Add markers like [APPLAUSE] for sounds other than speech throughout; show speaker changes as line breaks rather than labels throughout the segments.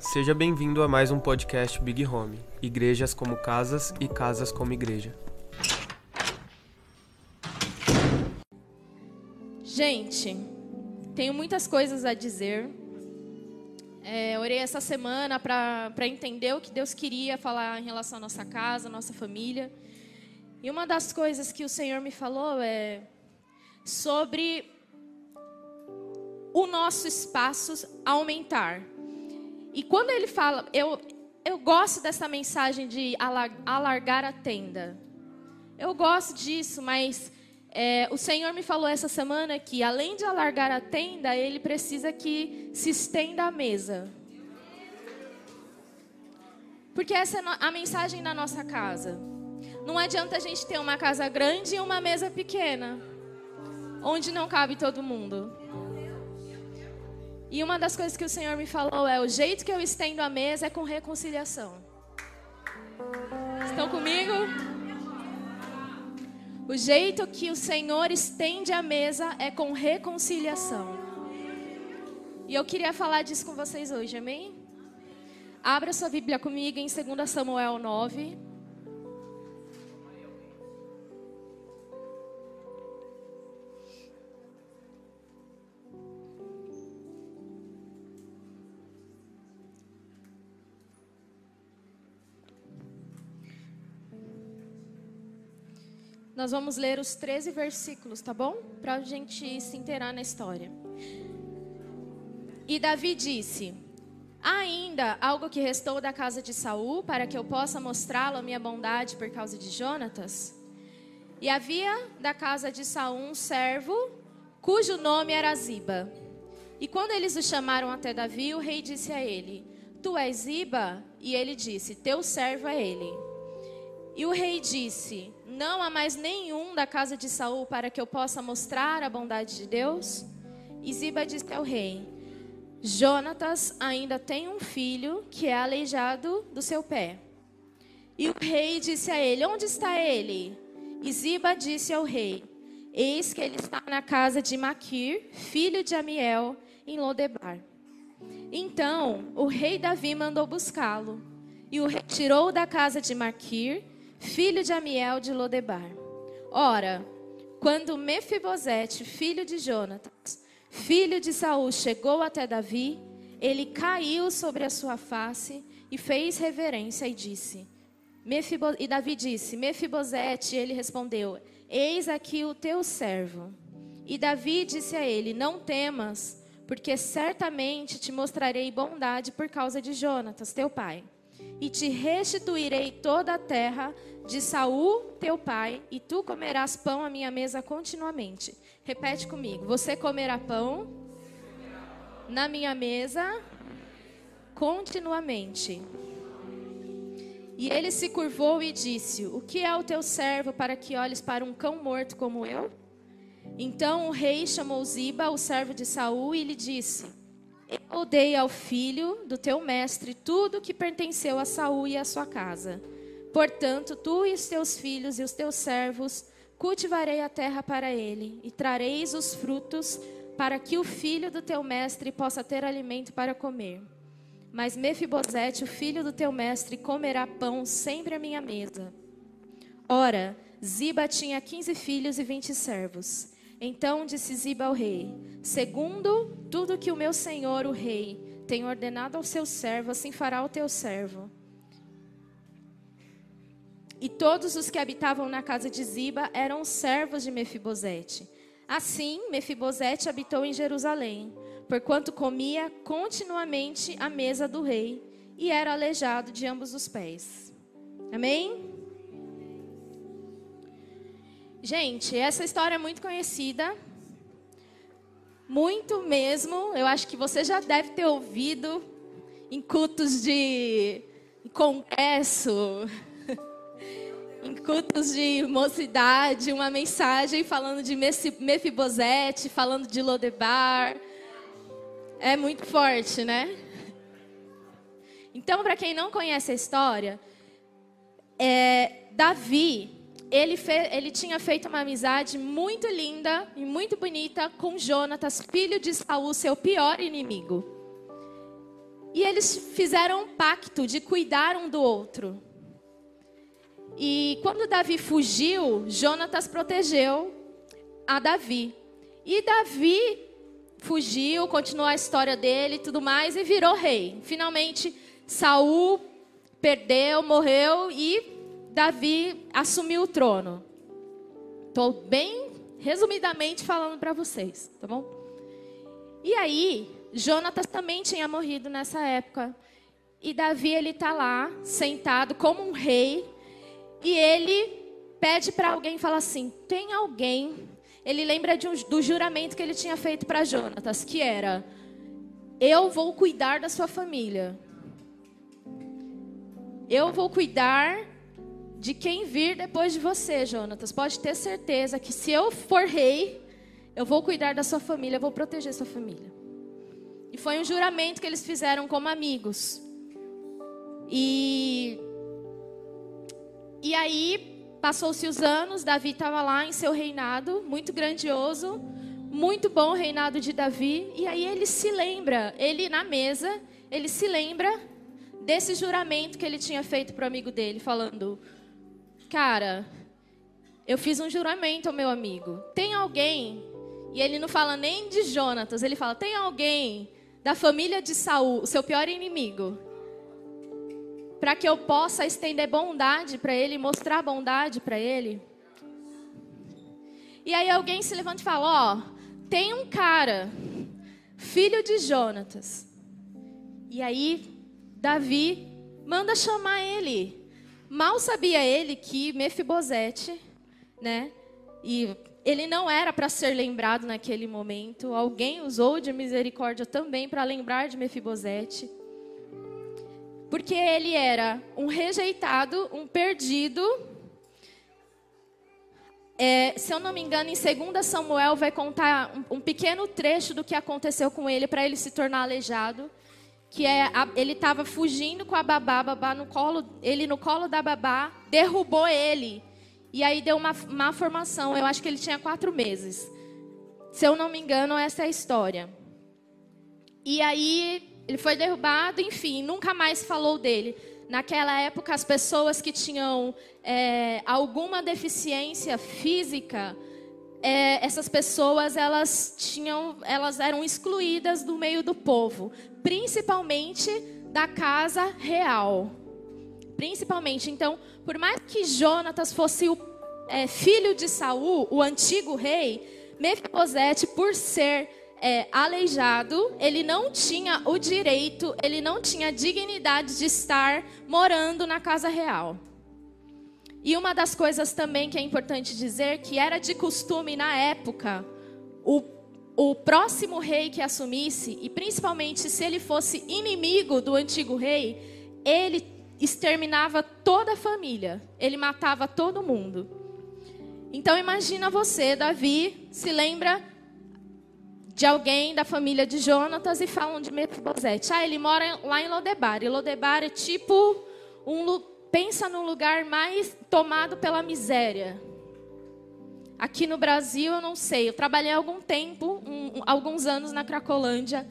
Seja bem-vindo a mais um podcast Big Home Igrejas como Casas e Casas como Igreja.
Gente, tenho muitas coisas a dizer. É, orei essa semana para entender o que Deus queria falar em relação à nossa casa, à nossa família. E uma das coisas que o Senhor me falou é sobre o nosso espaço aumentar. E quando ele fala, eu, eu gosto dessa mensagem de alargar a tenda. Eu gosto disso, mas é, o Senhor me falou essa semana que, além de alargar a tenda, Ele precisa que se estenda a mesa. Porque essa é a mensagem da nossa casa. Não adianta a gente ter uma casa grande e uma mesa pequena, onde não cabe todo mundo. E uma das coisas que o Senhor me falou é: o jeito que eu estendo a mesa é com reconciliação. Estão comigo? O jeito que o Senhor estende a mesa é com reconciliação. E eu queria falar disso com vocês hoje, amém? Abra sua Bíblia comigo em 2 Samuel 9. Nós vamos ler os 13 versículos, tá bom? Para a gente se inteirar na história. E Davi disse: Há ainda algo que restou da casa de Saul para que eu possa mostrá-lo a minha bondade por causa de Jonatas? E havia da casa de Saul um servo cujo nome era Ziba. E quando eles o chamaram até Davi, o rei disse a ele: Tu és Ziba? E ele disse: Teu servo é ele. E o rei disse: Não há mais nenhum da casa de Saul para que eu possa mostrar a bondade de Deus? E Ziba disse ao rei: Jonatas ainda tem um filho que é aleijado do seu pé. E o rei disse a ele: Onde está ele? E Ziba disse ao rei: Eis que ele está na casa de Maquir, filho de Amiel, em Lodebar. Então o rei Davi mandou buscá-lo e o retirou da casa de Maquir filho de Amiel de Lodebar. Ora, quando Mefibosete, filho de Jonatas, filho de Saul, chegou até Davi, ele caiu sobre a sua face e fez reverência e disse: Mefibo... E Davi disse: Mefibosete, ele respondeu: Eis aqui o teu servo. E Davi disse a ele: Não temas, porque certamente te mostrarei bondade por causa de Jonatas, teu pai e te restituirei toda a terra de Saul, teu pai, e tu comerás pão à minha mesa continuamente. Repete comigo: você comerá pão na minha mesa continuamente. E ele se curvou e disse: O que é o teu servo para que olhes para um cão morto como eu? Então o rei chamou Ziba, o servo de Saul, e lhe disse: eu dei ao filho do teu mestre tudo que pertenceu a Saul e a sua casa. Portanto, tu e os teus filhos e os teus servos cultivarei a terra para ele, e trareis os frutos para que o filho do teu mestre possa ter alimento para comer. Mas Mefibosete, o filho do teu mestre, comerá pão sempre à minha mesa. Ora, Ziba tinha quinze filhos e vinte servos. Então disse Ziba ao rei: Segundo tudo que o meu senhor, o rei, tem ordenado ao seu servo, assim fará o teu servo. E todos os que habitavam na casa de Ziba eram servos de Mefibosete. Assim, Mefibosete habitou em Jerusalém, porquanto comia continuamente à mesa do rei e era aleijado de ambos os pés. Amém? Gente, essa história é muito conhecida. Muito mesmo. Eu acho que você já deve ter ouvido em cultos de congresso, [LAUGHS] em cultos de mocidade, uma mensagem falando de Mefibosete, falando de Lodebar. É muito forte, né? Então, para quem não conhece a história, é, Davi ele, ele tinha feito uma amizade muito linda e muito bonita com Jonatas, filho de Saul, seu pior inimigo. E eles fizeram um pacto de cuidar um do outro. E quando Davi fugiu, Jonatas protegeu a Davi. E Davi fugiu, continuou a história dele e tudo mais e virou rei. Finalmente, Saul perdeu, morreu e Davi assumiu o trono. Estou bem resumidamente falando para vocês, tá bom? E aí, Jonatas também tinha morrido nessa época. E Davi ele está lá sentado como um rei e ele pede para alguém e fala assim: tem alguém. Ele lembra um, do juramento que ele tinha feito para Jonatas, que era: eu vou cuidar da sua família. Eu vou cuidar de quem vir depois de você, Jonatas. Pode ter certeza que se eu for rei, eu vou cuidar da sua família, eu vou proteger sua família. E foi um juramento que eles fizeram como amigos. E e aí, passou-se os anos, Davi estava lá em seu reinado, muito grandioso, muito bom o reinado de Davi. E aí ele se lembra, ele na mesa, ele se lembra desse juramento que ele tinha feito para o amigo dele, falando: Cara, eu fiz um juramento ao meu amigo. Tem alguém, e ele não fala nem de Jonatas, ele fala: Tem alguém da família de Saul, o seu pior inimigo, para que eu possa estender bondade para ele, mostrar bondade para ele. E aí alguém se levanta e fala: Ó, oh, tem um cara, filho de Jonatas. E aí Davi manda chamar ele. Mal sabia ele que Mefibosete, né? E ele não era para ser lembrado naquele momento. Alguém usou de misericórdia também para lembrar de Mefibosete porque ele era um rejeitado, um perdido. É, se eu não me engano, em 2 Samuel vai contar um, um pequeno trecho do que aconteceu com ele para ele se tornar aleijado. Que é, a, ele estava fugindo com a babá, babá no colo, ele no colo da babá, derrubou ele. E aí deu uma má formação. Eu acho que ele tinha quatro meses. Se eu não me engano, essa é a história. E aí ele foi derrubado, enfim, nunca mais falou dele. Naquela época, as pessoas que tinham é, alguma deficiência física, é, essas pessoas elas tinham, elas eram excluídas do meio do povo, principalmente da casa real. Principalmente, então, por mais que Jonatas fosse o é, filho de Saul, o antigo rei, Mefibosete, por ser é, aleijado, ele não tinha o direito, ele não tinha a dignidade de estar morando na casa real. E uma das coisas também que é importante dizer que era de costume na época, o, o próximo rei que assumisse, e principalmente se ele fosse inimigo do antigo rei, ele exterminava toda a família, ele matava todo mundo. Então imagina você, Davi, se lembra de alguém da família de Jonatas e falam de Mefibosete. Ah, ele mora lá em Lodebar. E Lodebar é tipo um pensa num lugar mais tomado pela miséria. Aqui no Brasil eu não sei. Eu trabalhei algum tempo, um, alguns anos na Cracolândia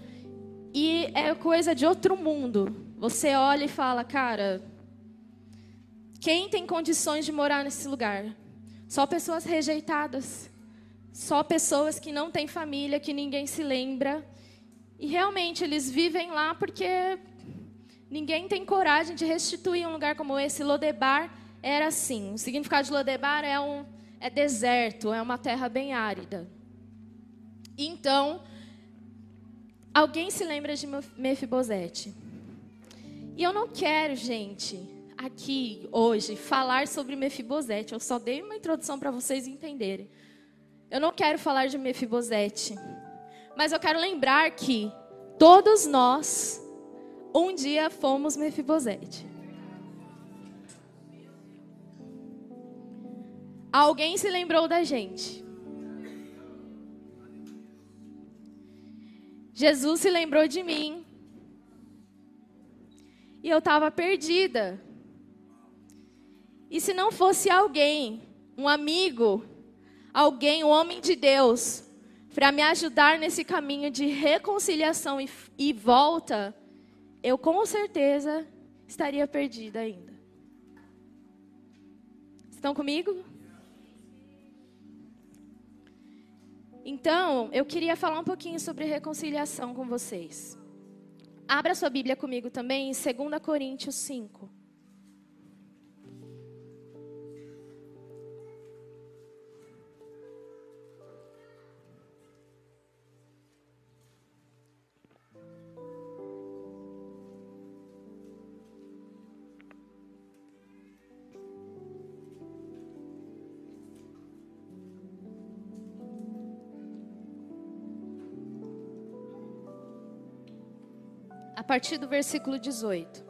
e é coisa de outro mundo. Você olha e fala, cara, quem tem condições de morar nesse lugar? Só pessoas rejeitadas. Só pessoas que não têm família, que ninguém se lembra. E realmente eles vivem lá porque ninguém tem coragem de restituir um lugar como esse. Lodebar era assim. O significado de Lodebar é um é deserto, é uma terra bem árida. Então, alguém se lembra de Mefibosete? E eu não quero, gente, aqui hoje falar sobre Mefibosete. Eu só dei uma introdução para vocês entenderem. Eu não quero falar de Mefibosete, mas eu quero lembrar que todos nós um dia fomos Mefibosete. Alguém se lembrou da gente. Jesus se lembrou de mim. E eu estava perdida. E se não fosse alguém, um amigo, alguém, um homem de Deus, para me ajudar nesse caminho de reconciliação e, e volta, eu com certeza estaria perdida ainda. Estão comigo? Então, eu queria falar um pouquinho sobre reconciliação com vocês. Abra sua Bíblia comigo também em 2 Coríntios 5. Partir do versículo 18.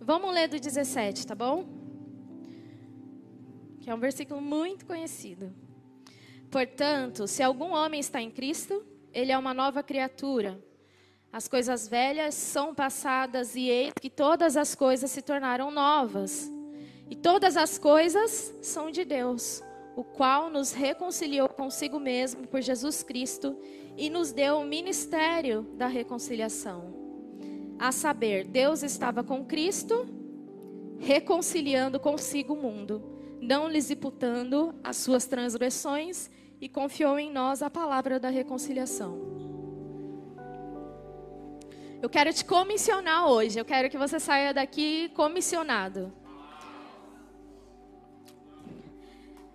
Vamos ler do 17, tá bom? Que é um versículo muito conhecido. Portanto, se algum homem está em Cristo, ele é uma nova criatura. As coisas velhas são passadas e eis que todas as coisas se tornaram novas. E todas as coisas são de Deus o qual nos reconciliou consigo mesmo por Jesus Cristo e nos deu o ministério da reconciliação. A saber, Deus estava com Cristo, reconciliando consigo o mundo, não lhes imputando as suas transgressões e confiou em nós a palavra da reconciliação. Eu quero te comissionar hoje, eu quero que você saia daqui comissionado.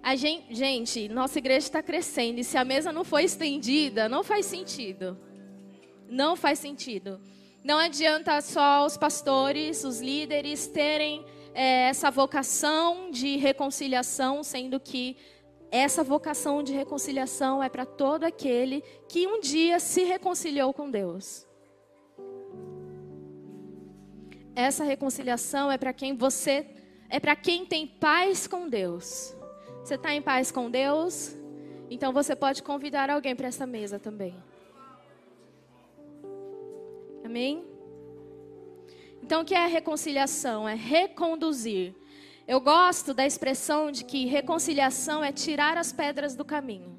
A gente, gente, nossa igreja está crescendo e se a mesa não for estendida, não faz sentido. Não faz sentido. Não adianta só os pastores, os líderes terem é, essa vocação de reconciliação, sendo que essa vocação de reconciliação é para todo aquele que um dia se reconciliou com Deus. Essa reconciliação é para quem você é para quem tem paz com Deus. Você está em paz com Deus? Então você pode convidar alguém para essa mesa também. Amém? Então o que é reconciliação? É reconduzir. Eu gosto da expressão de que reconciliação é tirar as pedras do caminho.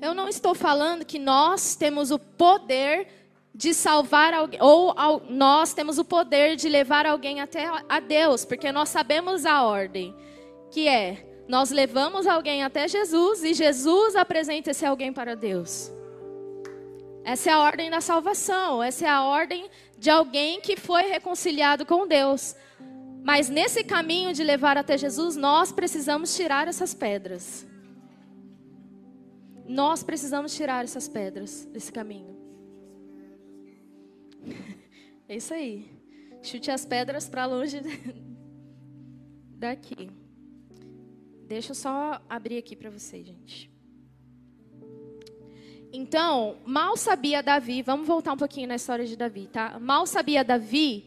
Eu não estou falando que nós temos o poder de salvar alguém, ou nós temos o poder de levar alguém até a Deus, porque nós sabemos a ordem, que é nós levamos alguém até Jesus e Jesus apresenta esse alguém para Deus. Essa é a ordem da salvação, essa é a ordem de alguém que foi reconciliado com Deus. Mas nesse caminho de levar até Jesus, nós precisamos tirar essas pedras. Nós precisamos tirar essas pedras desse caminho. É isso aí. Chute as pedras para longe [LAUGHS] daqui. Deixa eu só abrir aqui para vocês, gente. Então, mal sabia Davi, vamos voltar um pouquinho na história de Davi, tá? Mal sabia Davi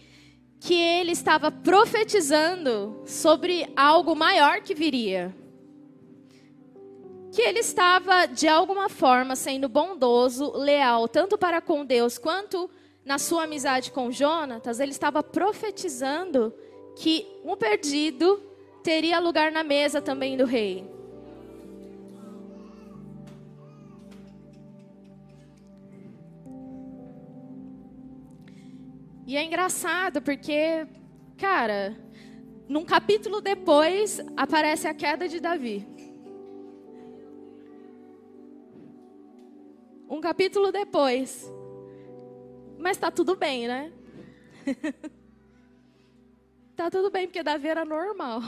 que ele estava profetizando sobre algo maior que viria. Que ele estava, de alguma forma, sendo bondoso, leal, tanto para com Deus quanto na sua amizade com Jonatas, ele estava profetizando que um perdido teria lugar na mesa também do rei. E é engraçado porque, cara, num capítulo depois aparece a queda de Davi. Um capítulo depois, mas está tudo bem, né? tá tudo bem, porque Davi era normal.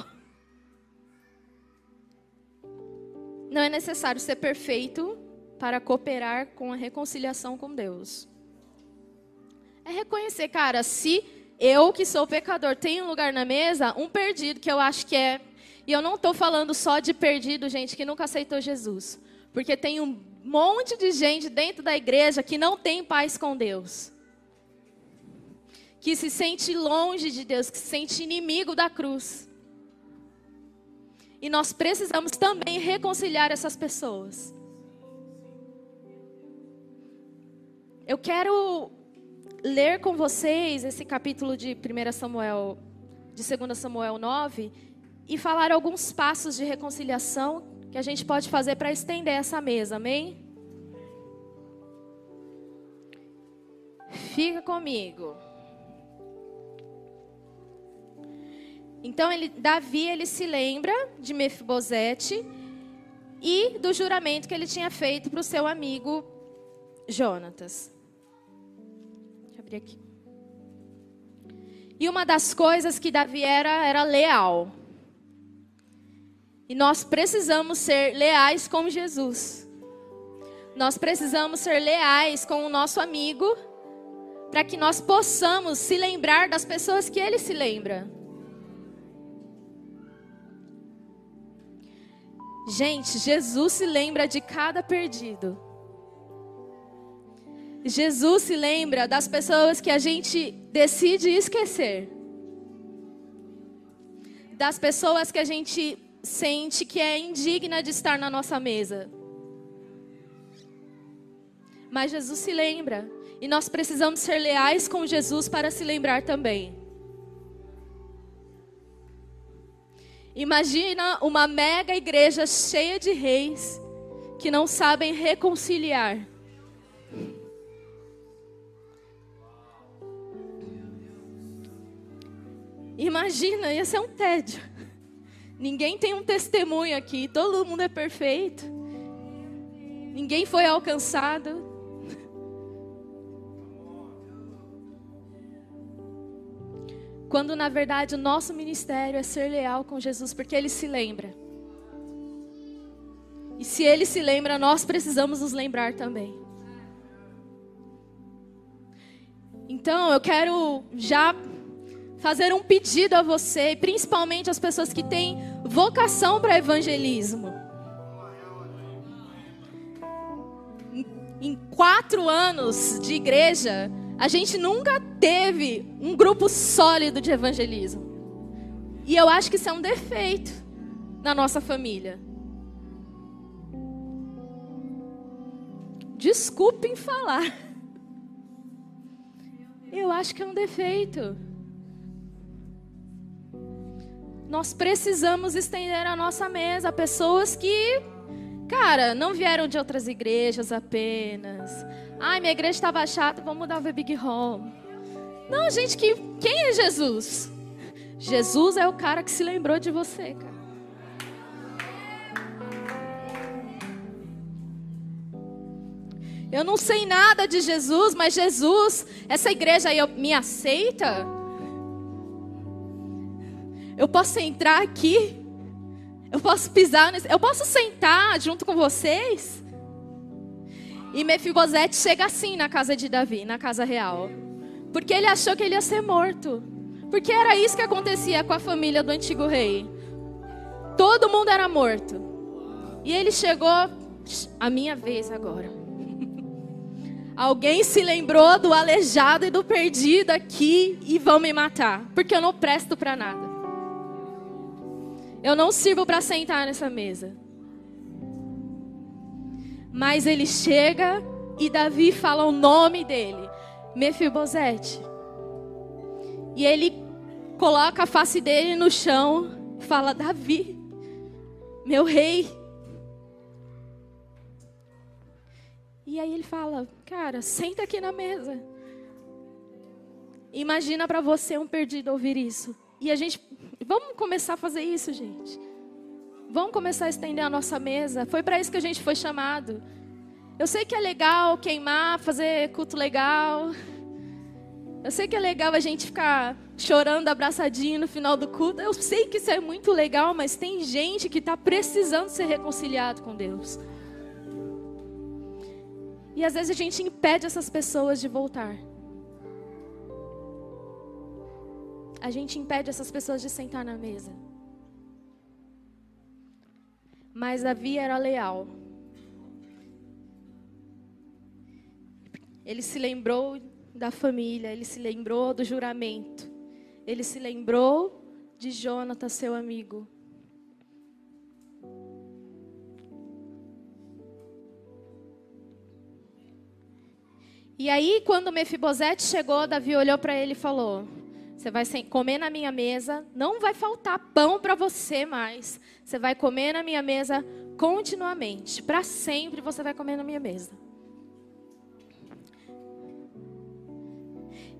Não é necessário ser perfeito para cooperar com a reconciliação com Deus. É reconhecer, cara, se eu que sou pecador tenho um lugar na mesa, um perdido que eu acho que é. E eu não estou falando só de perdido, gente, que nunca aceitou Jesus. Porque tem um monte de gente dentro da igreja que não tem paz com Deus que se sente longe de Deus, que se sente inimigo da cruz. E nós precisamos também reconciliar essas pessoas. Eu quero ler com vocês esse capítulo de 1 Samuel, de 2 Samuel 9, e falar alguns passos de reconciliação que a gente pode fazer para estender essa mesa, amém? Fica comigo. Então ele, Davi ele se lembra de Mefibosete e do juramento que ele tinha feito para o seu amigo Jonatas. Deixa eu abrir aqui. E uma das coisas que Davi era era leal. E nós precisamos ser leais com Jesus. Nós precisamos ser leais com o nosso amigo, para que nós possamos se lembrar das pessoas que ele se lembra. Gente, Jesus se lembra de cada perdido. Jesus se lembra das pessoas que a gente decide esquecer. Das pessoas que a gente sente que é indigna de estar na nossa mesa. Mas Jesus se lembra. E nós precisamos ser leais com Jesus para se lembrar também. Imagina uma mega igreja cheia de reis que não sabem reconciliar. Imagina, ia ser um tédio. Ninguém tem um testemunho aqui, todo mundo é perfeito. Ninguém foi alcançado. Quando na verdade o nosso ministério é ser leal com Jesus, porque ele se lembra. E se ele se lembra, nós precisamos nos lembrar também. Então, eu quero já fazer um pedido a você, principalmente as pessoas que têm vocação para evangelismo. Em quatro anos de igreja, a gente nunca teve um grupo sólido de evangelismo. E eu acho que isso é um defeito na nossa família. Desculpem falar. Eu acho que é um defeito. Nós precisamos estender a nossa mesa a pessoas que, cara, não vieram de outras igrejas apenas. Ai, minha igreja estava chata, vamos mudar o Big Home. Não, gente, que, quem é Jesus? Jesus é o cara que se lembrou de você, cara. Eu não sei nada de Jesus, mas Jesus, essa igreja aí me aceita? Eu posso entrar aqui. Eu posso pisar nesse, eu posso sentar junto com vocês. E Mefibosete chega assim na casa de Davi, na casa real. Porque ele achou que ele ia ser morto. Porque era isso que acontecia com a família do antigo rei. Todo mundo era morto. E ele chegou, a minha vez agora. [LAUGHS] Alguém se lembrou do aleijado e do perdido aqui e vão me matar, porque eu não presto para nada. Eu não sirvo para sentar nessa mesa. Mas ele chega e Davi fala o nome dele, Mefibosete. E ele coloca a face dele no chão, fala: Davi, meu rei. E aí ele fala: Cara, senta aqui na mesa. Imagina para você um perdido ouvir isso. E a gente Vamos começar a fazer isso, gente. Vamos começar a estender a nossa mesa. Foi para isso que a gente foi chamado. Eu sei que é legal queimar, fazer culto legal. Eu sei que é legal a gente ficar chorando abraçadinho no final do culto. Eu sei que isso é muito legal, mas tem gente que está precisando ser reconciliado com Deus. E às vezes a gente impede essas pessoas de voltar. A gente impede essas pessoas de sentar na mesa. Mas Davi era leal. Ele se lembrou da família, ele se lembrou do juramento. Ele se lembrou de Jonathan, seu amigo. E aí, quando Mefibosete chegou, Davi olhou para ele e falou: Você vai comer na minha mesa, não vai faltar pão para você mais. Você vai comer na minha mesa continuamente. Para sempre você vai comer na minha mesa.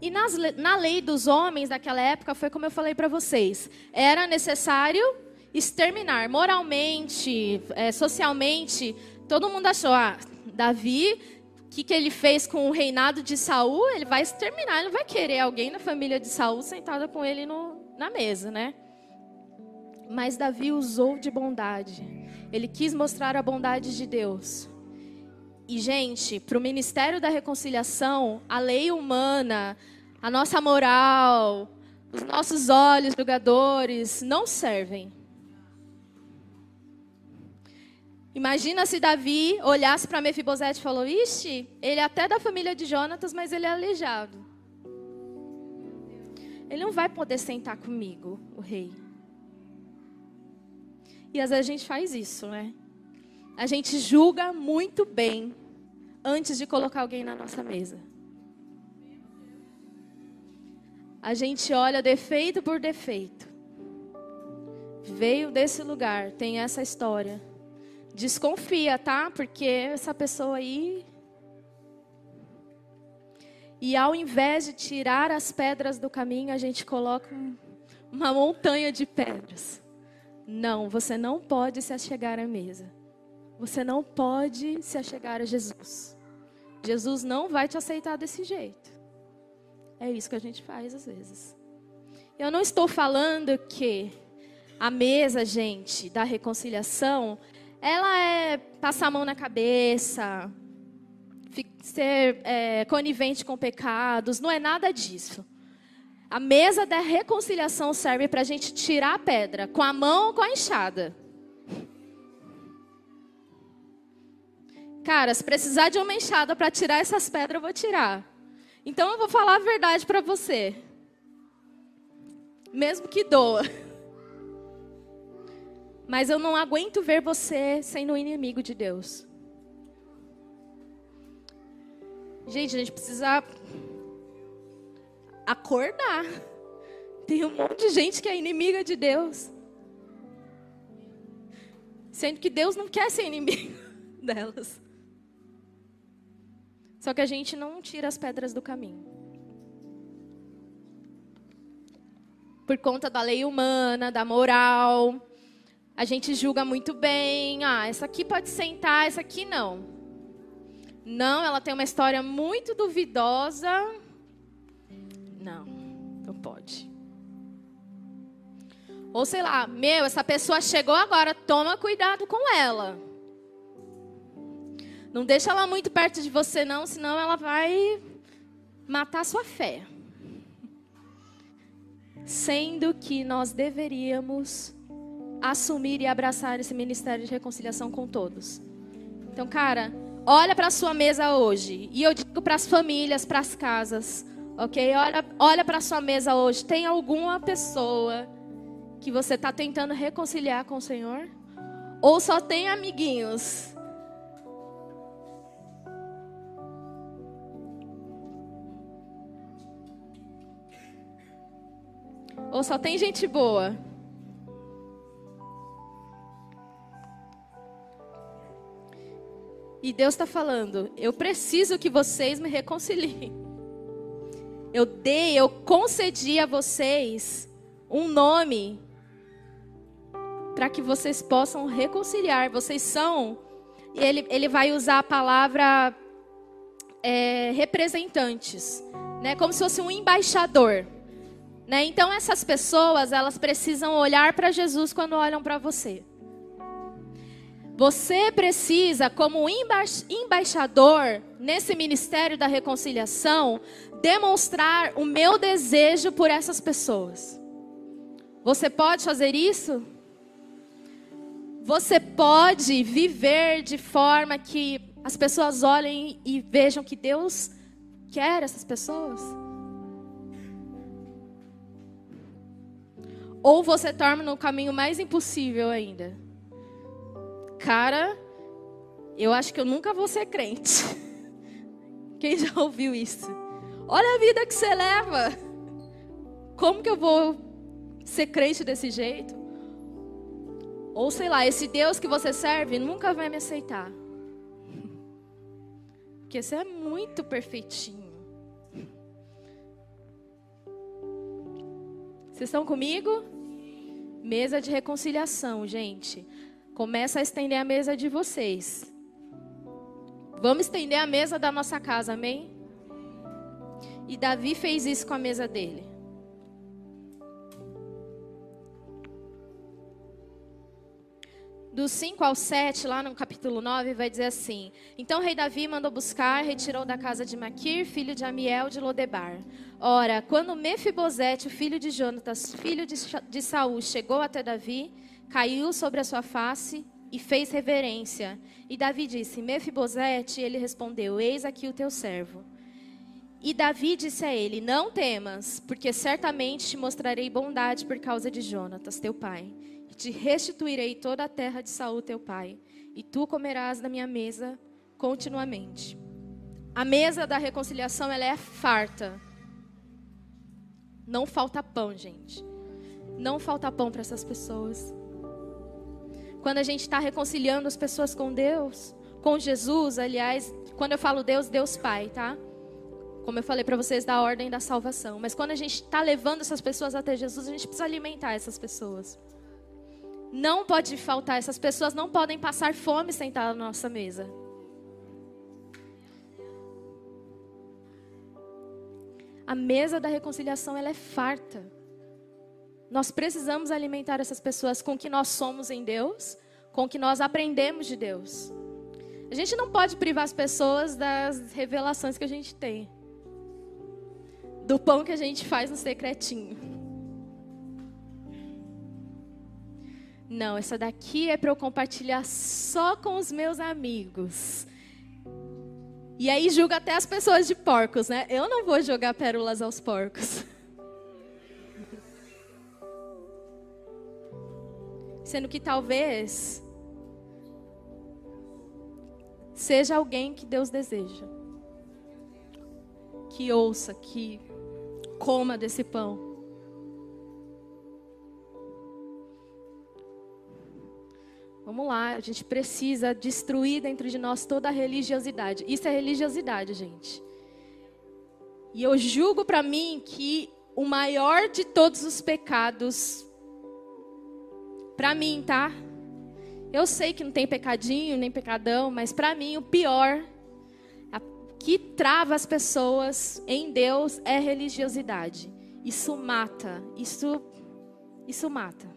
E nas, na lei dos homens daquela época, foi como eu falei para vocês: era necessário exterminar moralmente, é, socialmente. Todo mundo achou, ah, Davi o que, que ele fez com o reinado de Saul, ele vai exterminar, ele não vai querer alguém na família de Saul sentada com ele no, na mesa, né? Mas Davi usou de bondade. Ele quis mostrar a bondade de Deus. E, gente, para o ministério da reconciliação, a lei humana, a nossa moral, os nossos olhos julgadores não servem. Imagina se Davi olhasse para Mefibosete e falou: Ixi, ele é até da família de Jonatas, mas ele é aleijado. Ele não vai poder sentar comigo, o rei. E às vezes a gente faz isso, né? A gente julga muito bem antes de colocar alguém na nossa mesa. A gente olha defeito por defeito. Veio desse lugar, tem essa história. Desconfia, tá? Porque essa pessoa aí. E ao invés de tirar as pedras do caminho, a gente coloca uma montanha de pedras. Não, você não pode se achegar à mesa. Você não pode se achegar a Jesus. Jesus não vai te aceitar desse jeito. É isso que a gente faz às vezes. Eu não estou falando que a mesa, gente, da reconciliação ela é passar a mão na cabeça, ser é, conivente com pecados, não é nada disso. A mesa da reconciliação serve para a gente tirar a pedra com a mão ou com a enxada. Cara, se precisar de uma enxada para tirar essas pedras, eu vou tirar. Então eu vou falar a verdade para você. Mesmo que doa. [LAUGHS] Mas eu não aguento ver você sendo inimigo de Deus. Gente, a gente precisa acordar. Tem um monte de gente que é inimiga de Deus. Sendo que Deus não quer ser inimigo [LAUGHS] delas. Só que a gente não tira as pedras do caminho. Por conta da lei humana, da moral, a gente julga muito bem. Ah, essa aqui pode sentar, essa aqui não. Não, ela tem uma história muito duvidosa. Não, não pode. Ou sei lá, meu, essa pessoa chegou agora, toma cuidado com ela. Não deixa ela muito perto de você, não, senão ela vai matar sua fé. Sendo que nós deveríamos assumir e abraçar esse ministério de reconciliação com todos. Então, cara, olha para sua mesa hoje. E eu digo para as famílias, para as casas, ok? Olha, olha para sua mesa hoje. Tem alguma pessoa que você está tentando reconciliar com o Senhor? Ou só tem amiguinhos? Ou só tem gente boa? E Deus está falando: eu preciso que vocês me reconciliem. Eu dei, eu concedi a vocês um nome para que vocês possam reconciliar. Vocês são, e ele, ele vai usar a palavra é, representantes, né? Como se fosse um embaixador. Né? Então essas pessoas elas precisam olhar para Jesus quando olham para você. Você precisa, como emba embaixador nesse ministério da reconciliação, demonstrar o meu desejo por essas pessoas. Você pode fazer isso? Você pode viver de forma que as pessoas olhem e vejam que Deus quer essas pessoas? Ou você torna no caminho mais impossível ainda? Cara, eu acho que eu nunca vou ser crente. [LAUGHS] Quem já ouviu isso? Olha a vida que você leva. Como que eu vou ser crente desse jeito? Ou sei lá, esse Deus que você serve nunca vai me aceitar. [LAUGHS] Porque você é muito perfeitinho. Vocês estão comigo? Mesa de reconciliação, gente. Começa a estender a mesa de vocês. Vamos estender a mesa da nossa casa, amém? E Davi fez isso com a mesa dele. Do 5 ao 7, lá no capítulo 9, vai dizer assim: Então o rei Davi mandou buscar, retirou da casa de Maquir, filho de Amiel de Lodebar. Ora, quando Mefibosete, o filho de Jonatas, filho de, de Saul, chegou até Davi, caiu sobre a sua face e fez reverência. E Davi disse: Mefibosete, ele respondeu: Eis aqui o teu servo. E Davi disse a ele: Não temas, porque certamente te mostrarei bondade por causa de Jonatas, teu pai. E te restituirei toda a terra de Saul, teu pai, e tu comerás da minha mesa continuamente. A mesa da reconciliação ela é farta. Não falta pão, gente. Não falta pão para essas pessoas. Quando a gente está reconciliando as pessoas com Deus, com Jesus, aliás, quando eu falo Deus, Deus Pai, tá? Como eu falei para vocês da ordem da salvação. Mas quando a gente está levando essas pessoas até Jesus, a gente precisa alimentar essas pessoas. Não pode faltar, essas pessoas não podem passar fome sentadas na nossa mesa. A mesa da reconciliação ela é farta. Nós precisamos alimentar essas pessoas com o que nós somos em Deus, com o que nós aprendemos de Deus. A gente não pode privar as pessoas das revelações que a gente tem do pão que a gente faz no secretinho. Não, essa daqui é para eu compartilhar só com os meus amigos. E aí julga até as pessoas de porcos, né? Eu não vou jogar pérolas aos porcos. [LAUGHS] Sendo que talvez seja alguém que Deus deseja. Que ouça, que coma desse pão. Vamos lá, a gente precisa destruir dentro de nós toda a religiosidade. Isso é religiosidade, gente. E eu julgo para mim que o maior de todos os pecados, para mim, tá? Eu sei que não tem pecadinho nem pecadão, mas para mim o pior que trava as pessoas em Deus é religiosidade. Isso mata, isso isso mata.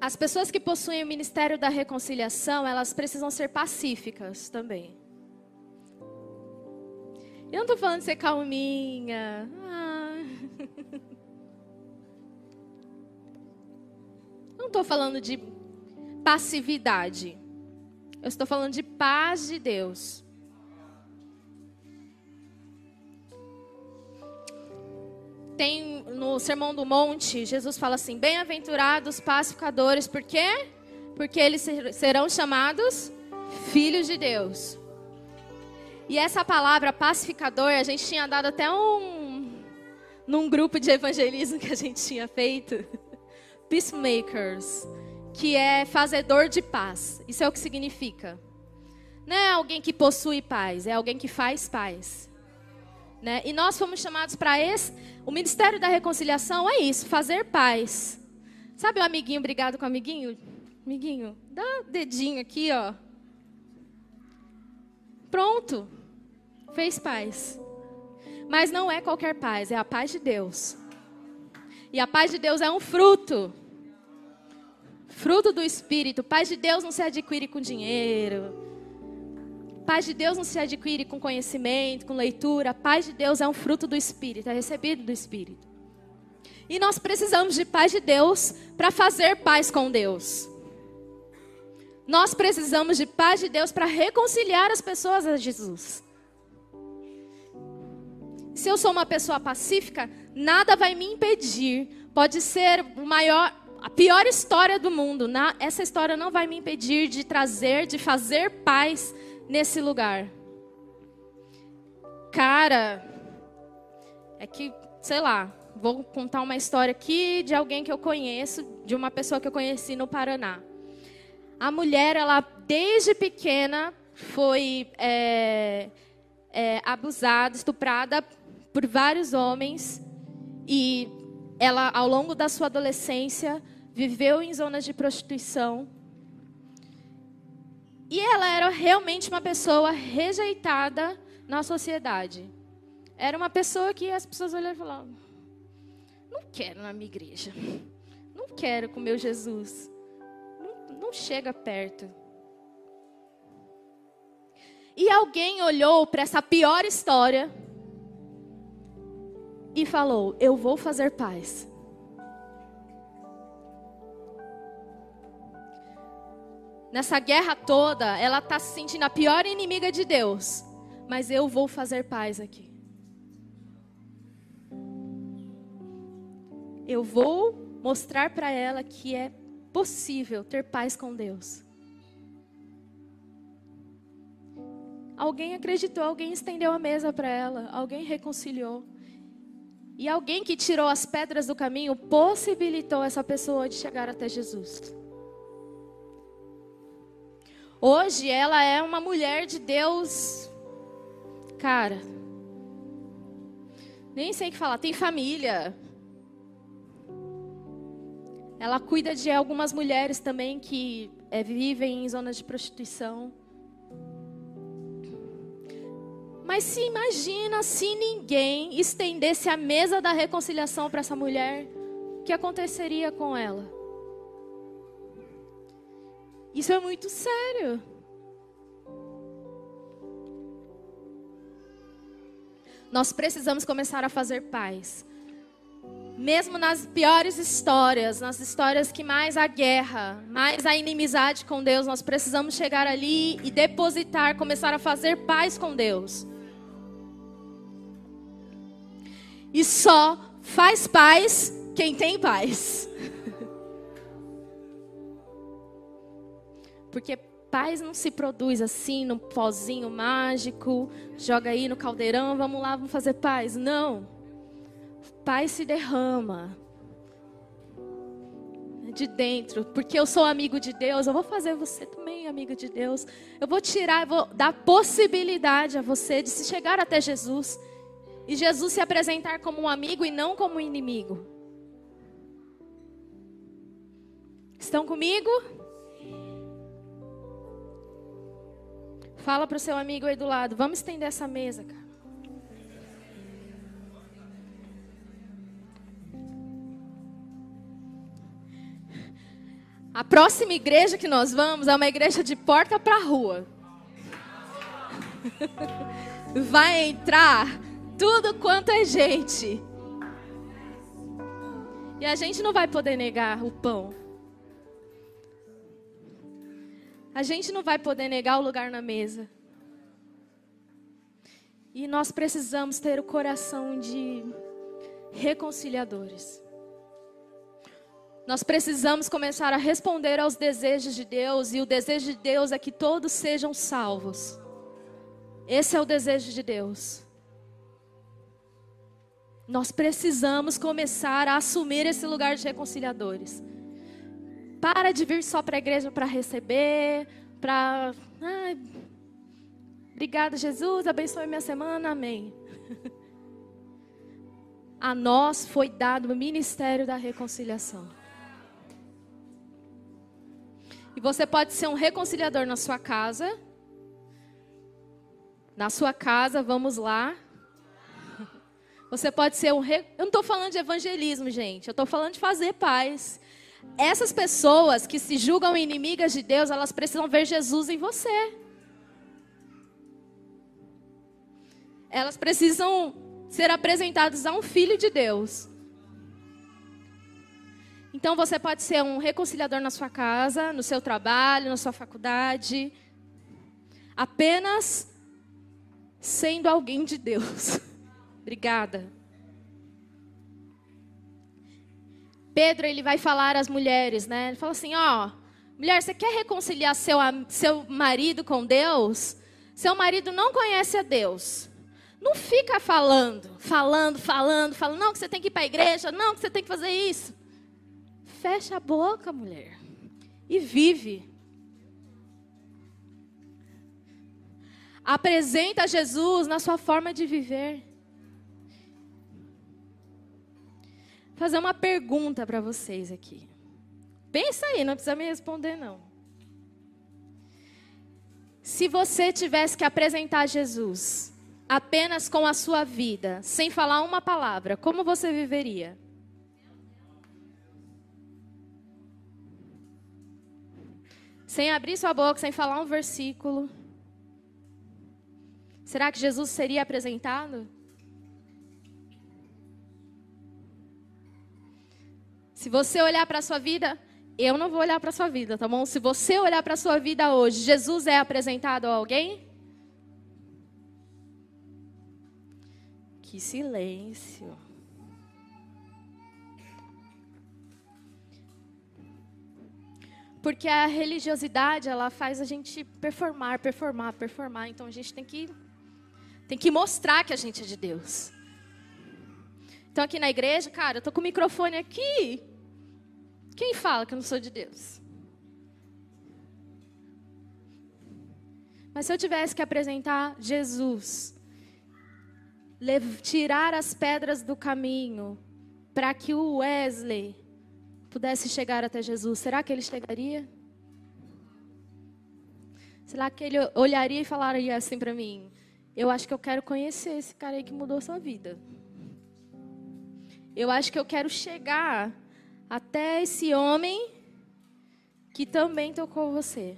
As pessoas que possuem o ministério da reconciliação, elas precisam ser pacíficas também. Eu não estou falando de ser calminha. Ah. Não estou falando de passividade. Eu estou falando de paz de Deus. Tem no Sermão do Monte, Jesus fala assim: Bem-aventurados pacificadores, por quê? Porque eles serão chamados filhos de Deus. E essa palavra pacificador, a gente tinha dado até um num grupo de evangelismo que a gente tinha feito [LAUGHS] peacemakers, que é fazedor de paz. Isso é o que significa. Não é alguém que possui paz, é alguém que faz paz. Né? E nós fomos chamados para esse. O ministério da reconciliação é isso, fazer paz. Sabe o amiguinho brigado com o amiguinho? Amiguinho, dá dedinho aqui, ó. Pronto. Fez paz. Mas não é qualquer paz, é a paz de Deus. E a paz de Deus é um fruto. Fruto do Espírito. Paz de Deus não se adquire com dinheiro. Paz de Deus não se adquire com conhecimento, com leitura. Paz de Deus é um fruto do Espírito, é recebido do Espírito. E nós precisamos de paz de Deus para fazer paz com Deus. Nós precisamos de paz de Deus para reconciliar as pessoas a Jesus. Se eu sou uma pessoa pacífica, nada vai me impedir. Pode ser o maior, a pior história do mundo. Na, essa história não vai me impedir de trazer, de fazer paz nesse lugar. Cara, é que, sei lá, vou contar uma história aqui de alguém que eu conheço, de uma pessoa que eu conheci no Paraná. A mulher, ela desde pequena foi é, é, abusada, estuprada por vários homens e ela, ao longo da sua adolescência, viveu em zonas de prostituição. E ela era realmente uma pessoa rejeitada na sociedade. Era uma pessoa que as pessoas olhavam e falavam: Não quero na minha igreja. Não quero com meu Jesus. Não, não chega perto. E alguém olhou para essa pior história e falou: Eu vou fazer paz. Nessa guerra toda, ela está se sentindo a pior inimiga de Deus. Mas eu vou fazer paz aqui. Eu vou mostrar para ela que é possível ter paz com Deus. Alguém acreditou, alguém estendeu a mesa para ela, alguém reconciliou. E alguém que tirou as pedras do caminho possibilitou essa pessoa de chegar até Jesus. Hoje ela é uma mulher de Deus. Cara, nem sei o que falar, tem família. Ela cuida de algumas mulheres também que é, vivem em zonas de prostituição. Mas se imagina se ninguém estendesse a mesa da reconciliação para essa mulher, o que aconteceria com ela? Isso é muito sério. Nós precisamos começar a fazer paz. Mesmo nas piores histórias, nas histórias que mais há guerra, mais há inimizade com Deus, nós precisamos chegar ali e depositar, começar a fazer paz com Deus. E só faz paz quem tem paz. [LAUGHS] Porque paz não se produz assim, num pozinho mágico, joga aí no caldeirão, vamos lá, vamos fazer paz. Não. Paz se derrama de dentro, porque eu sou amigo de Deus, eu vou fazer você também amigo de Deus. Eu vou tirar, eu vou dar possibilidade a você de se chegar até Jesus. E Jesus se apresentar como um amigo e não como um inimigo. Estão comigo? Fala para o seu amigo aí do lado. Vamos estender essa mesa, cara. A próxima igreja que nós vamos é uma igreja de porta para rua. [LAUGHS] Vai entrar tudo quanto é gente. E a gente não vai poder negar o pão. A gente não vai poder negar o lugar na mesa. E nós precisamos ter o coração de reconciliadores. Nós precisamos começar a responder aos desejos de Deus, e o desejo de Deus é que todos sejam salvos. Esse é o desejo de Deus. Nós precisamos começar a assumir esse lugar de reconciliadores. Para de vir só para a igreja para receber, para. obrigada, Jesus, abençoe minha semana, amém. [LAUGHS] A nós foi dado o ministério da reconciliação. E você pode ser um reconciliador na sua casa. Na sua casa, vamos lá. Você pode ser um. Re... Eu não estou falando de evangelismo, gente. Eu estou falando de fazer paz. Essas pessoas que se julgam inimigas de Deus, elas precisam ver Jesus em você. Elas precisam ser apresentadas a um filho de Deus. Então você pode ser um reconciliador na sua casa, no seu trabalho, na sua faculdade, apenas sendo alguém de Deus. [LAUGHS] Obrigada. Pedro ele vai falar às mulheres, né? Ele fala assim, ó, mulher, você quer reconciliar seu, seu marido com Deus? Seu marido não conhece a Deus. Não fica falando, falando, falando, falando, não, que você tem que ir para a igreja, não, que você tem que fazer isso. Fecha a boca, mulher. E vive. Apresenta Jesus na sua forma de viver. Fazer uma pergunta para vocês aqui. Pensa aí, não precisa me responder não. Se você tivesse que apresentar Jesus apenas com a sua vida, sem falar uma palavra, como você viveria? Sem abrir sua boca, sem falar um versículo. Será que Jesus seria apresentado? Se você olhar para a sua vida, eu não vou olhar para a sua vida, tá bom? Se você olhar para a sua vida hoje, Jesus é apresentado a alguém? Que silêncio. Porque a religiosidade, ela faz a gente performar, performar, performar. Então a gente tem que tem que mostrar que a gente é de Deus. Então aqui na igreja, cara, eu tô com o microfone aqui. Quem fala que eu não sou de Deus? Mas se eu tivesse que apresentar Jesus, tirar as pedras do caminho, para que o Wesley pudesse chegar até Jesus, será que ele chegaria? Será que ele olharia e falaria assim para mim? Eu acho que eu quero conhecer esse cara aí que mudou sua vida. Eu acho que eu quero chegar até esse homem que também tocou você.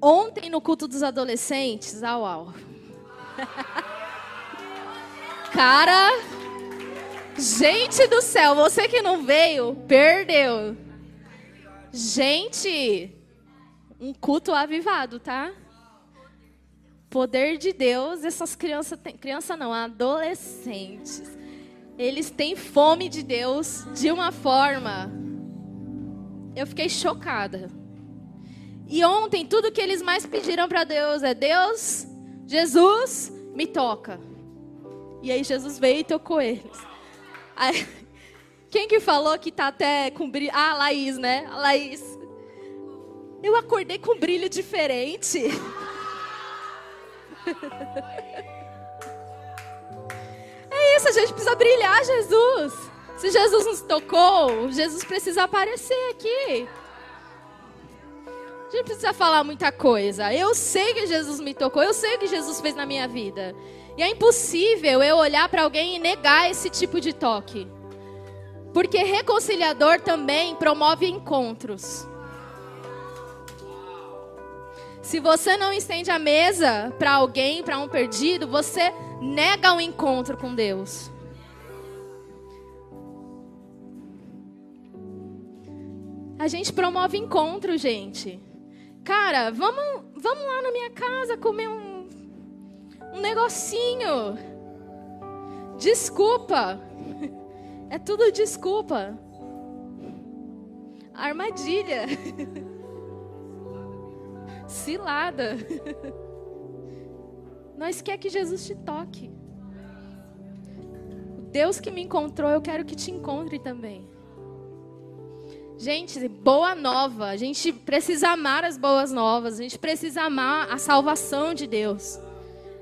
Ontem no culto dos adolescentes, au au. [LAUGHS] Cara, gente do céu, você que não veio, perdeu. Gente, um culto avivado, tá? Poder de Deus, essas crianças, criança não, adolescentes eles têm fome de Deus de uma forma. Eu fiquei chocada. E ontem, tudo que eles mais pediram para Deus é: Deus, Jesus, me toca. E aí Jesus veio e tocou eles. Aí, [LAUGHS] quem que falou que tá até com brilho? Ah, a Laís, né? A Laís. Eu acordei com brilho diferente. [LAUGHS] É isso, a gente precisa brilhar Jesus. Se Jesus nos tocou, Jesus precisa aparecer aqui. A gente precisa falar muita coisa. Eu sei que Jesus me tocou, eu sei o que Jesus fez na minha vida. E é impossível eu olhar para alguém e negar esse tipo de toque. Porque reconciliador também promove encontros. Se você não estende a mesa para alguém, para um perdido, você nega o encontro com Deus. A gente promove encontro, gente. Cara, vamos, vamos lá na minha casa comer um, um negocinho. Desculpa. [LAUGHS] É tudo desculpa. Armadilha. [LAUGHS] Cilada. [LAUGHS] Nós quer que Jesus te toque. O Deus que me encontrou, eu quero que te encontre também. Gente, boa nova. A gente precisa amar as boas novas. A gente precisa amar a salvação de Deus.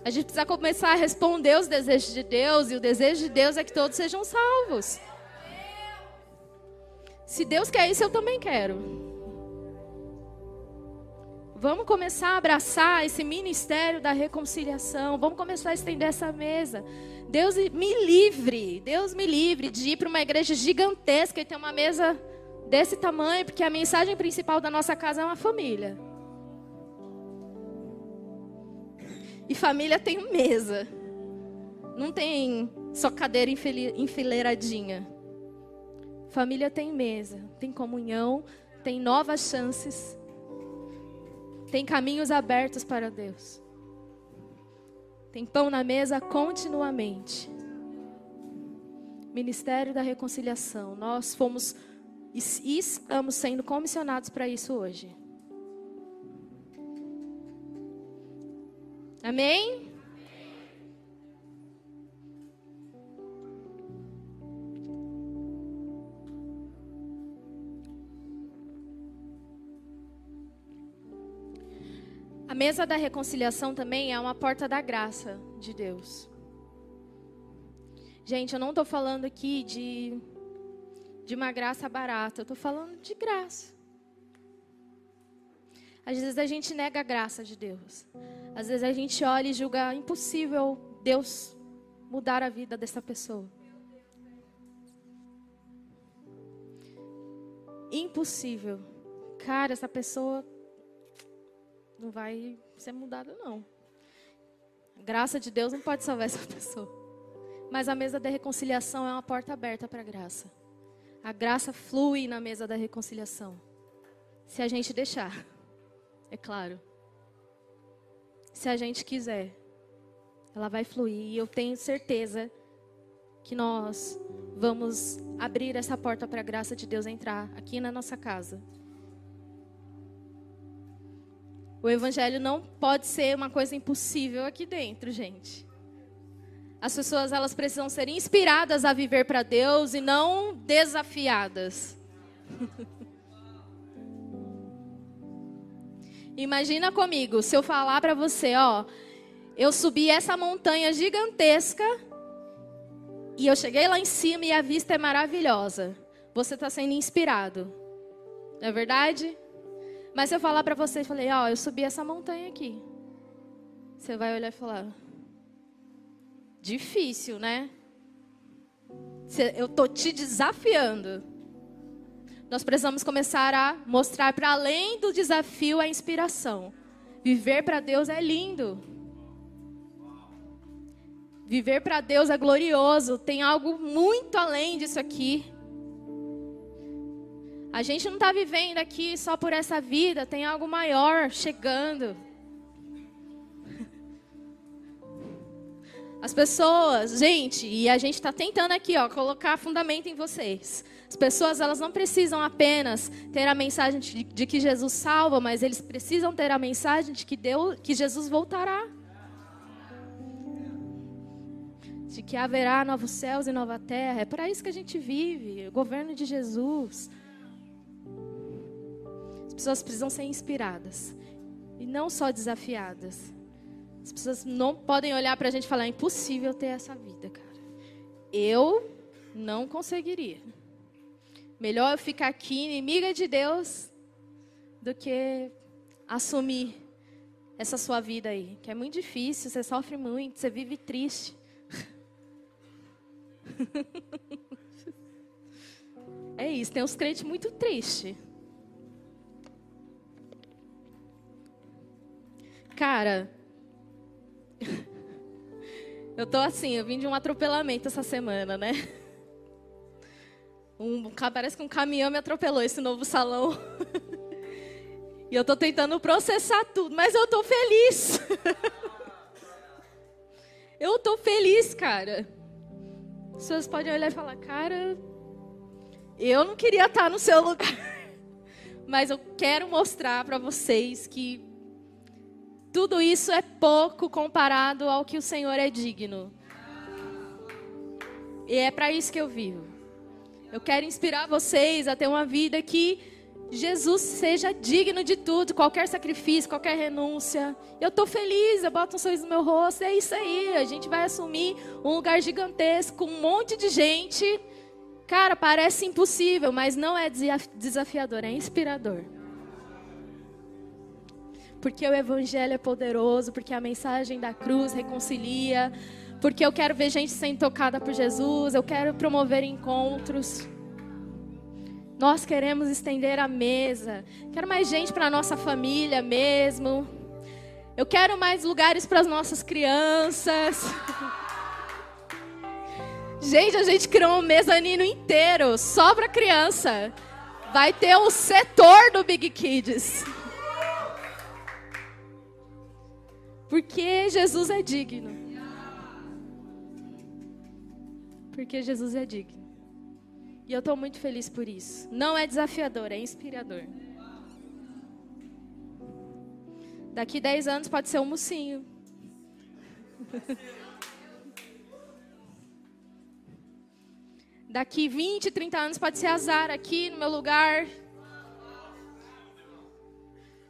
A gente precisa começar a responder os desejos de Deus. E o desejo de Deus é que todos sejam salvos. Se Deus quer isso, eu também quero. Vamos começar a abraçar esse ministério da reconciliação. Vamos começar a estender essa mesa. Deus me livre, Deus me livre de ir para uma igreja gigantesca e ter uma mesa desse tamanho, porque a mensagem principal da nossa casa é uma família. E família tem mesa. Não tem só cadeira enfileiradinha. Família tem mesa, tem comunhão, tem novas chances tem caminhos abertos para Deus. Tem pão na mesa continuamente. Ministério da Reconciliação. Nós fomos e estamos sendo comissionados para isso hoje. Amém? A mesa da reconciliação também é uma porta da graça de Deus. Gente, eu não estou falando aqui de, de uma graça barata, eu estou falando de graça. Às vezes a gente nega a graça de Deus. Às vezes a gente olha e julga impossível Deus mudar a vida dessa pessoa. Impossível. Cara, essa pessoa não vai ser mudada, não. A graça de Deus não pode salvar essa [LAUGHS] pessoa. Mas a mesa da reconciliação é uma porta aberta para a graça. A graça flui na mesa da reconciliação. Se a gente deixar é claro. Se a gente quiser, ela vai fluir. E eu tenho certeza que nós vamos abrir essa porta para a graça de Deus entrar aqui na nossa casa. O evangelho não pode ser uma coisa impossível aqui dentro, gente. As pessoas elas precisam ser inspiradas a viver para Deus e não desafiadas. [LAUGHS] Imagina comigo, se eu falar para você, ó, eu subi essa montanha gigantesca e eu cheguei lá em cima e a vista é maravilhosa. Você está sendo inspirado, não é verdade? Mas se eu falar para você, falei, ó, eu subi essa montanha aqui, você vai olhar e falar, difícil, né? Eu tô te desafiando. Nós precisamos começar a mostrar para além do desafio a inspiração. Viver para Deus é lindo. Viver para Deus é glorioso. Tem algo muito além disso aqui. A gente não está vivendo aqui só por essa vida, tem algo maior chegando. As pessoas, gente, e a gente está tentando aqui, ó, colocar fundamento em vocês. As pessoas elas não precisam apenas ter a mensagem de, de que Jesus salva, mas eles precisam ter a mensagem de que Deus, que Jesus voltará. De que haverá novos céus e nova terra. É para isso que a gente vive, o governo de Jesus. As pessoas precisam ser inspiradas e não só desafiadas. As pessoas não podem olhar para a gente e falar: é impossível ter essa vida, cara. Eu não conseguiria. Melhor eu ficar aqui inimiga de Deus do que assumir essa sua vida aí, que é muito difícil, você sofre muito, você vive triste. [LAUGHS] é isso, tem uns crentes muito tristes. Cara, [LAUGHS] eu tô assim, eu vim de um atropelamento essa semana, né? Um, parece que um caminhão me atropelou esse novo salão. [LAUGHS] e eu estou tentando processar tudo, mas eu estou feliz. [LAUGHS] eu estou feliz, cara. As pessoas podem olhar e falar, cara, eu não queria estar no seu lugar. mas eu quero mostrar para vocês que tudo isso é pouco comparado ao que o Senhor é digno. E é para isso que eu vivo. Eu quero inspirar vocês a ter uma vida que Jesus seja digno de tudo, qualquer sacrifício, qualquer renúncia. Eu estou feliz, eu boto um sorriso no meu rosto, é isso aí. A gente vai assumir um lugar gigantesco, um monte de gente. Cara, parece impossível, mas não é desafiador, é inspirador. Porque o Evangelho é poderoso, porque a mensagem da cruz reconcilia porque eu quero ver gente sendo tocada por Jesus, eu quero promover encontros. Nós queremos estender a mesa. Quero mais gente para nossa família mesmo. Eu quero mais lugares para as nossas crianças. [LAUGHS] Gente, a gente criou um mezanino inteiro só para criança. Vai ter o setor do Big Kids. Porque Jesus é digno. Porque Jesus é digno. E eu estou muito feliz por isso. Não é desafiador, é inspirador. Daqui 10 anos pode ser um mocinho. Daqui 20, 30 anos pode ser azar aqui no meu lugar.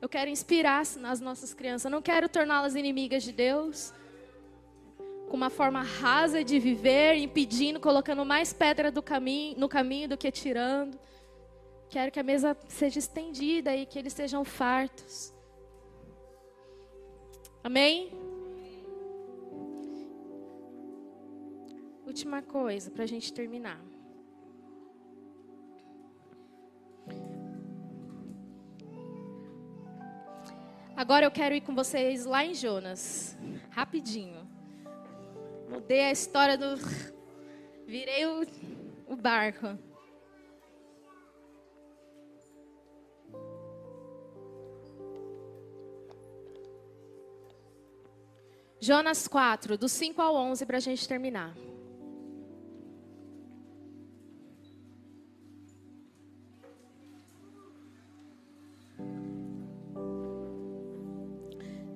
Eu quero inspirar as nossas crianças. Eu não quero torná-las inimigas de Deus. Com uma forma rasa de viver, impedindo, colocando mais pedra caminho, no caminho do que tirando. Quero que a mesa seja estendida e que eles sejam fartos. Amém? Última coisa para a gente terminar. Agora eu quero ir com vocês lá em Jonas, rapidinho. Mudei a história do. Virei o, o barco. Jonas 4, do 5 ao 11, para a gente terminar.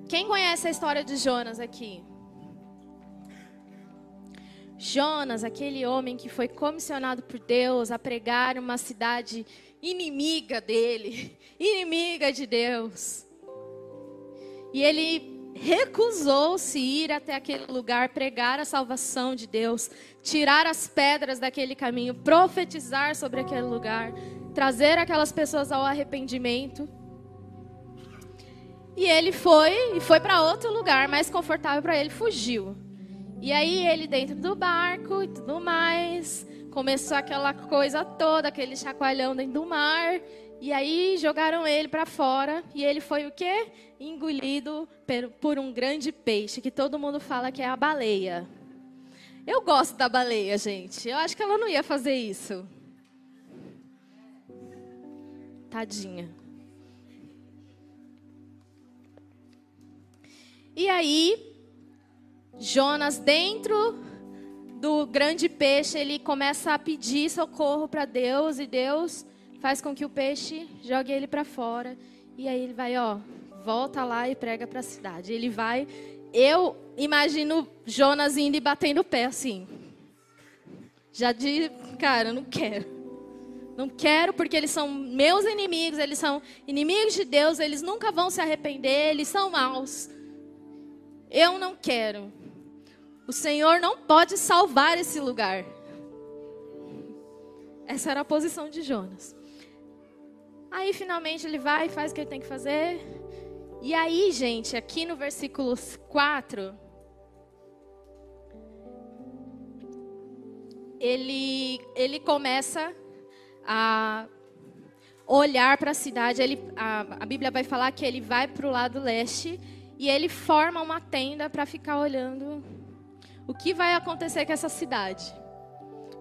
Quem conhece a história de Jonas aqui? Jonas, aquele homem que foi comissionado por Deus a pregar uma cidade inimiga dele, [LAUGHS] inimiga de Deus. E ele recusou-se ir até aquele lugar, pregar a salvação de Deus, tirar as pedras daquele caminho, profetizar sobre aquele lugar, trazer aquelas pessoas ao arrependimento. E ele foi e foi para outro lugar mais confortável para ele, fugiu. E aí ele dentro do barco e tudo mais, começou aquela coisa toda, aquele chacoalhão dentro do mar. E aí jogaram ele para fora e ele foi o quê? Engolido por um grande peixe que todo mundo fala que é a baleia. Eu gosto da baleia, gente. Eu acho que ela não ia fazer isso. Tadinha. E aí, Jonas, dentro do grande peixe, ele começa a pedir socorro para Deus e Deus faz com que o peixe jogue ele para fora. E aí ele vai, ó, volta lá e prega para a cidade. Ele vai, eu imagino Jonas indo e batendo o pé assim. Já de, cara, não quero. Não quero porque eles são meus inimigos, eles são inimigos de Deus, eles nunca vão se arrepender, eles são maus. Eu não quero. O Senhor não pode salvar esse lugar. Essa era a posição de Jonas. Aí finalmente ele vai e faz o que ele tem que fazer. E aí, gente, aqui no versículo 4, ele, ele começa a olhar para a cidade. Ele, a, a Bíblia vai falar que ele vai para o lado leste e ele forma uma tenda para ficar olhando o que vai acontecer com essa cidade.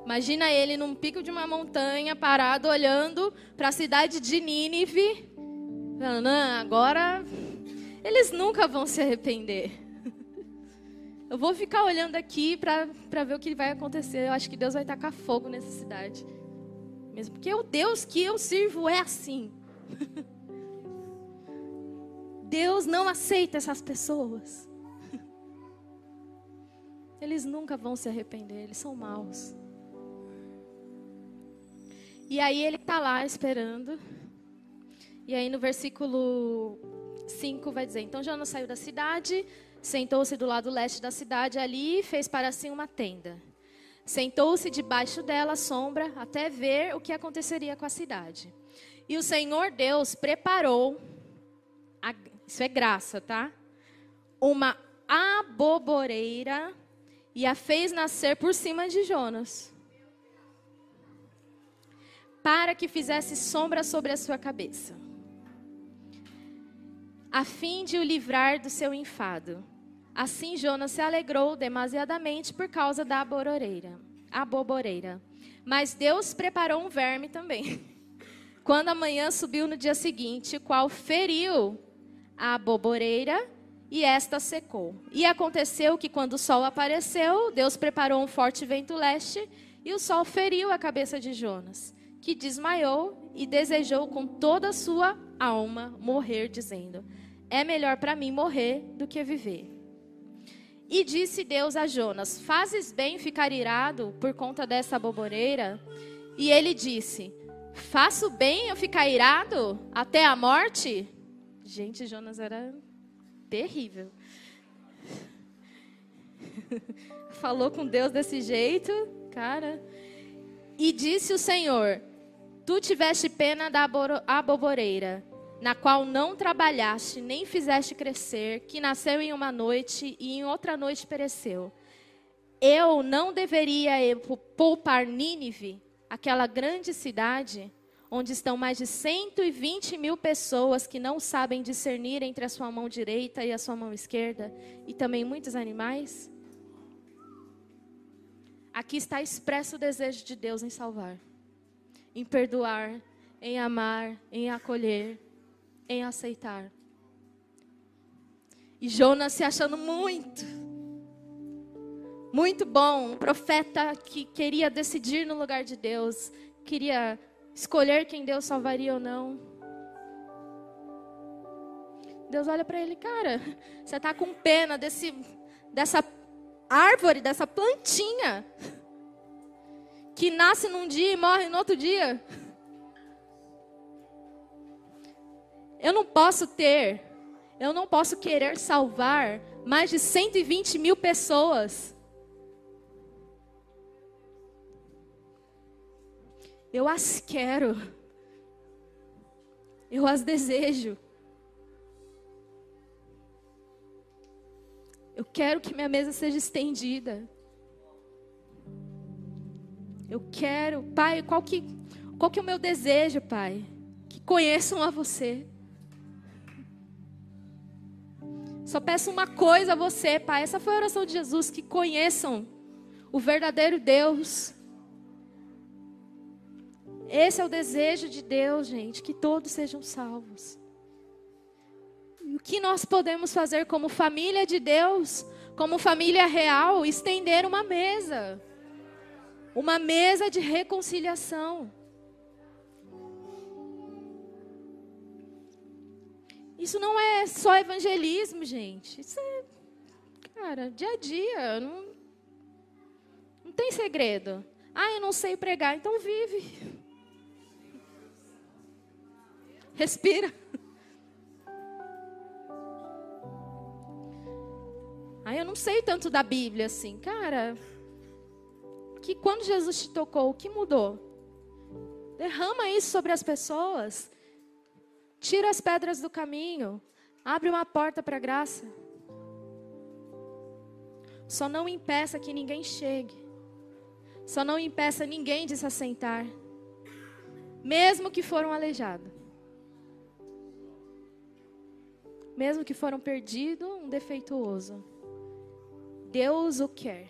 Imagina ele num pico de uma montanha, parado, olhando para a cidade de Nínive. Falando, agora eles nunca vão se arrepender. [LAUGHS] Eu vou ficar olhando aqui para ver o que vai acontecer. Eu acho que Deus vai tacar fogo nessa cidade. Mesmo porque o Deus que eu sirvo é assim. [LAUGHS] Deus não aceita essas pessoas. [LAUGHS] Eles nunca vão se arrepender, eles são maus. E aí ele está lá esperando. E aí no versículo 5 vai dizer: Então Jonas saiu da cidade, sentou-se do lado leste da cidade ali e fez para si uma tenda. Sentou-se debaixo dela, sombra, até ver o que aconteceria com a cidade. E o Senhor Deus preparou a, isso é graça, tá? Uma aboboreira e a fez nascer por cima de Jonas. Para que fizesse sombra sobre a sua cabeça. A fim de o livrar do seu enfado. Assim Jonas se alegrou demasiadamente por causa da aboboreira. aboboreira. Mas Deus preparou um verme também. [LAUGHS] Quando a manhã subiu no dia seguinte, qual feriu a boboreira e esta secou. E aconteceu que quando o sol apareceu, Deus preparou um forte vento leste e o sol feriu a cabeça de Jonas, que desmaiou e desejou com toda a sua alma morrer, dizendo: É melhor para mim morrer do que viver. E disse Deus a Jonas: Fazes bem ficar irado por conta dessa boboreira? E ele disse: Faço bem eu ficar irado até a morte? Gente, Jonas era terrível. [LAUGHS] Falou com Deus desse jeito, cara. E disse o Senhor: Tu tiveste pena da aboboreira, na qual não trabalhaste, nem fizeste crescer, que nasceu em uma noite e em outra noite pereceu. Eu não deveria poupar Nínive, aquela grande cidade, onde estão mais de 120 mil pessoas que não sabem discernir entre a sua mão direita e a sua mão esquerda, e também muitos animais? Aqui está expresso o desejo de Deus em salvar, em perdoar, em amar, em acolher, em aceitar. E Jonas se achando muito, muito bom, um profeta que queria decidir no lugar de Deus, queria escolher quem Deus salvaria ou não. Deus olha para ele, cara, você está com pena desse, dessa árvore, dessa plantinha, que nasce num dia e morre no outro dia. Eu não posso ter, eu não posso querer salvar mais de 120 mil pessoas Eu as quero. Eu as desejo. Eu quero que minha mesa seja estendida. Eu quero, Pai, qual que, qual que é o meu desejo, Pai? Que conheçam a você. Só peço uma coisa a você, Pai. Essa foi a oração de Jesus, que conheçam o verdadeiro Deus esse é o desejo de Deus, gente, que todos sejam salvos. E o que nós podemos fazer como família de Deus, como família real, estender uma mesa. Uma mesa de reconciliação. Isso não é só evangelismo, gente. Isso é, cara, dia a dia. Não, não tem segredo. Ah, eu não sei pregar, então vive. Respira. Aí eu não sei tanto da Bíblia assim, cara. Que quando Jesus te tocou, o que mudou? Derrama isso sobre as pessoas. Tira as pedras do caminho. Abre uma porta para a graça. Só não impeça que ninguém chegue. Só não impeça ninguém de se assentar. Mesmo que for um aleijado. Mesmo que foram perdido, um defeituoso. Deus o quer.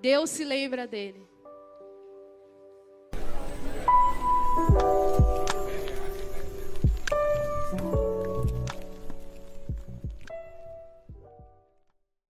Deus se lembra dele.